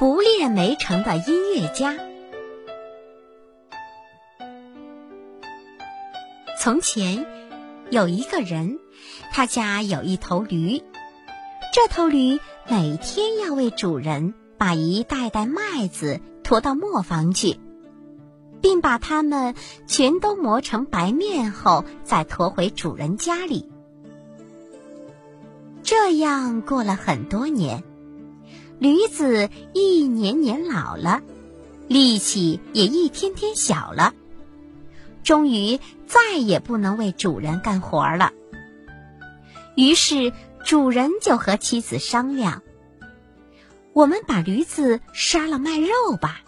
不列梅城的音乐家。从前有一个人，他家有一头驴，这头驴每天要为主人把一袋袋麦子驮到磨坊去，并把它们全都磨成白面后，再驮回主人家里。这样过了很多年，驴子一年年老了，力气也一天天小了，终于再也不能为主人干活了。于是主人就和妻子商量：“我们把驴子杀了卖肉吧。”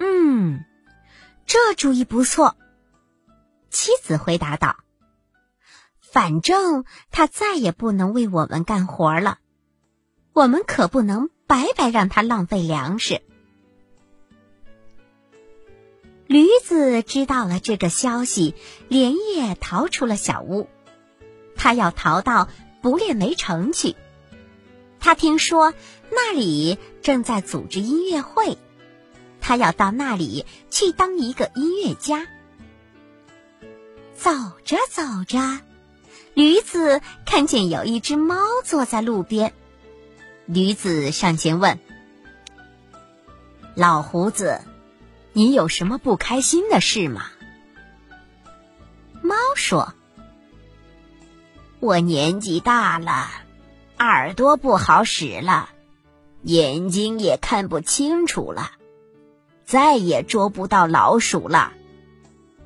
嗯，这主意不错。妻子回答道。反正他再也不能为我们干活了，我们可不能白白让他浪费粮食。驴子知道了这个消息，连夜逃出了小屋。他要逃到不列梅城去。他听说那里正在组织音乐会，他要到那里去当一个音乐家。走着走着。驴子看见有一只猫坐在路边，驴子上前问：“老胡子，你有什么不开心的事吗？”猫说：“我年纪大了，耳朵不好使了，眼睛也看不清楚了，再也捉不到老鼠了。”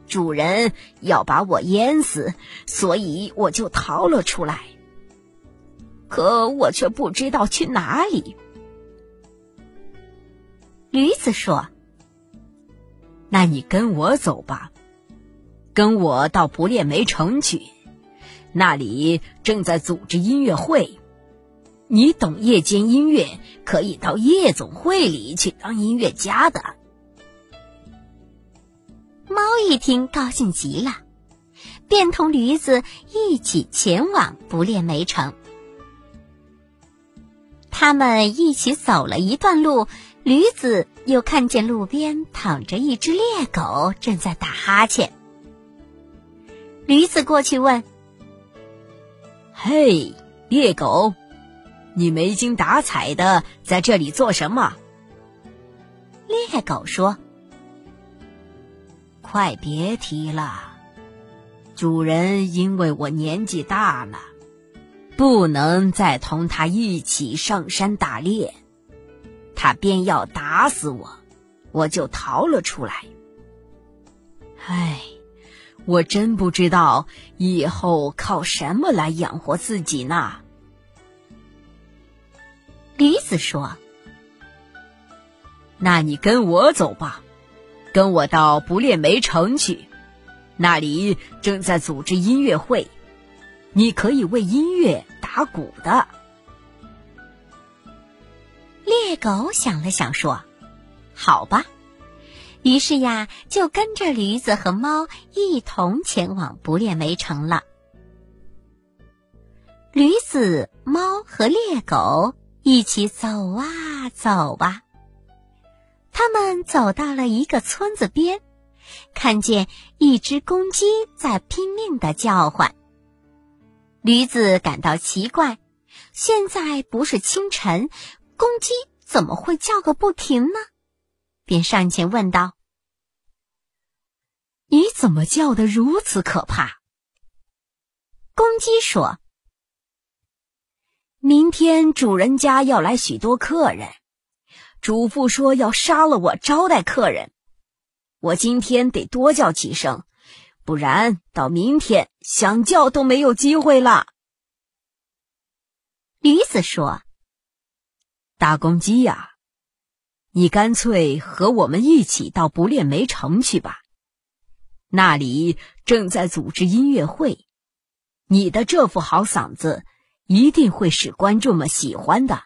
主人要把我淹死，所以我就逃了出来。可我却不知道去哪里。驴子说：“那你跟我走吧，跟我到不列梅城去，那里正在组织音乐会。你懂夜间音乐，可以到夜总会里去当音乐家的。”猫一听，高兴极了，便同驴子一起前往不列梅城。他们一起走了一段路，驴子又看见路边躺着一只猎狗，正在打哈欠。驴子过去问：“嘿，猎狗，你没精打采的在这里做什么？”猎狗说。快别提了，主人因为我年纪大了，不能再同他一起上山打猎，他便要打死我，我就逃了出来。唉，我真不知道以后靠什么来养活自己呢。驴子说：“那你跟我走吧。”跟我到不列梅城去，那里正在组织音乐会，你可以为音乐打鼓的。猎狗想了想，说：“好吧。”于是呀，就跟着驴子和猫一同前往不列梅城了。驴子、猫和猎狗一起走啊走啊。他们走到了一个村子边，看见一只公鸡在拼命的叫唤。驴子感到奇怪，现在不是清晨，公鸡怎么会叫个不停呢？便上前问道：“你怎么叫得如此可怕？”公鸡说：“明天主人家要来许多客人。”主妇说要杀了我招待客人，我今天得多叫几声，不然到明天想叫都没有机会了。驴子说：“大公鸡呀，你干脆和我们一起到不列梅城去吧，那里正在组织音乐会，你的这副好嗓子一定会使观众们喜欢的。”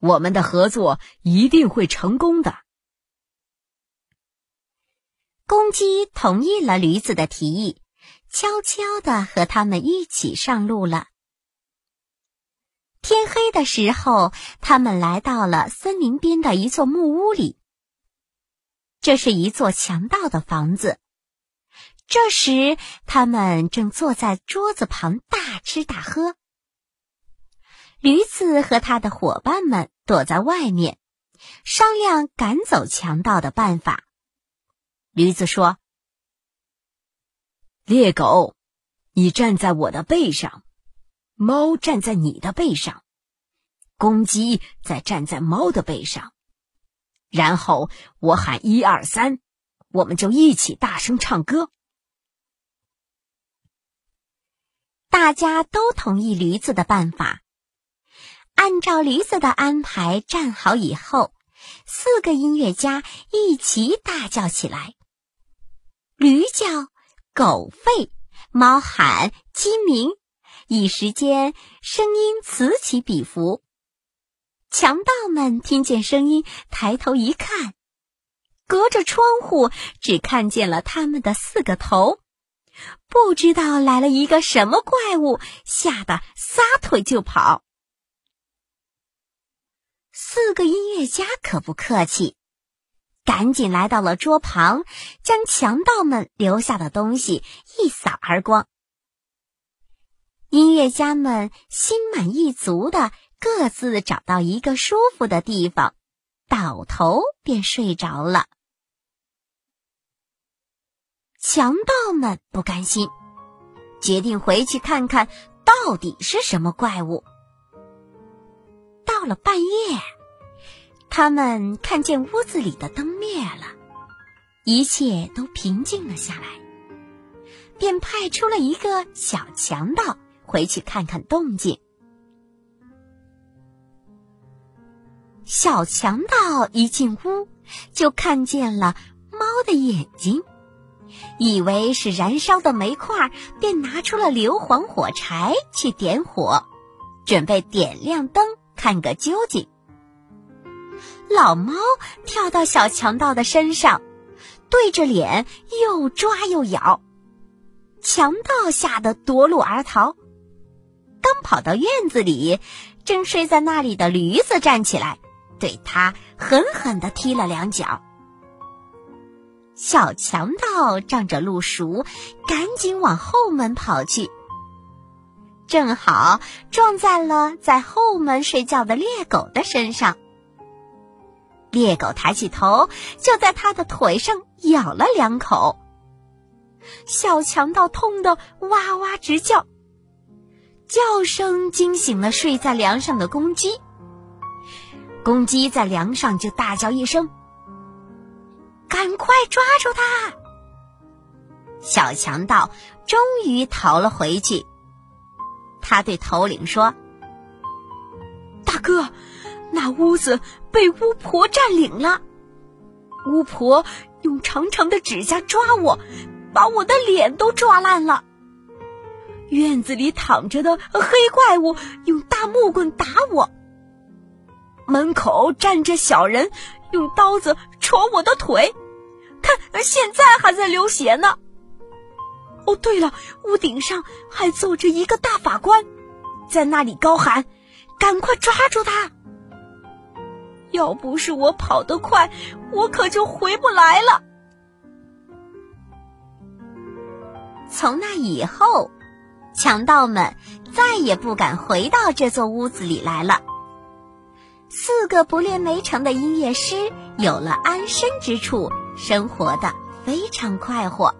我们的合作一定会成功的。公鸡同意了驴子的提议，悄悄的和他们一起上路了。天黑的时候，他们来到了森林边的一座木屋里。这是一座强盗的房子。这时，他们正坐在桌子旁大吃大喝。驴子和他的伙伴们躲在外面，商量赶走强盗的办法。驴子说：“猎狗，你站在我的背上，猫站在你的背上，公鸡再站在猫的背上，然后我喊一二三，我们就一起大声唱歌。”大家都同意驴子的办法。按照驴子的安排站好以后，四个音乐家一起大叫起来：“驴叫，狗吠，猫喊，鸡鸣。”一时间，声音此起彼伏。强盗们听见声音，抬头一看，隔着窗户只看见了他们的四个头。不知道来了一个什么怪物，吓得撒腿就跑。四个音乐家可不客气，赶紧来到了桌旁，将强盗们留下的东西一扫而光。音乐家们心满意足的各自找到一个舒服的地方，倒头便睡着了。强盗们不甘心，决定回去看看到底是什么怪物。到了半夜，他们看见屋子里的灯灭了，一切都平静了下来，便派出了一个小强盗回去看看动静。小强盗一进屋，就看见了猫的眼睛。以为是燃烧的煤块，便拿出了硫磺火柴去点火，准备点亮灯看个究竟。老猫跳到小强盗的身上，对着脸又抓又咬，强盗吓得夺路而逃。刚跑到院子里，正睡在那里的驴子站起来，对他狠狠地踢了两脚。小强盗仗着路熟，赶紧往后门跑去，正好撞在了在后门睡觉的猎狗的身上。猎狗抬起头，就在他的腿上咬了两口。小强盗痛得哇哇直叫，叫声惊醒了睡在梁上的公鸡。公鸡在梁上就大叫一声。赶快抓住他！小强盗终于逃了回去。他对头领说：“大哥，那屋子被巫婆占领了。巫婆用长长的指甲抓我，把我的脸都抓烂了。院子里躺着的黑怪物用大木棍打我。门口站着小人，用刀子戳我的腿。”看，现在还在流血呢。哦，对了，屋顶上还坐着一个大法官，在那里高喊：“赶快抓住他！”要不是我跑得快，我可就回不来了。从那以后，强盗们再也不敢回到这座屋子里来了。四个不练没成的音乐师有了安身之处。生活的非常快活。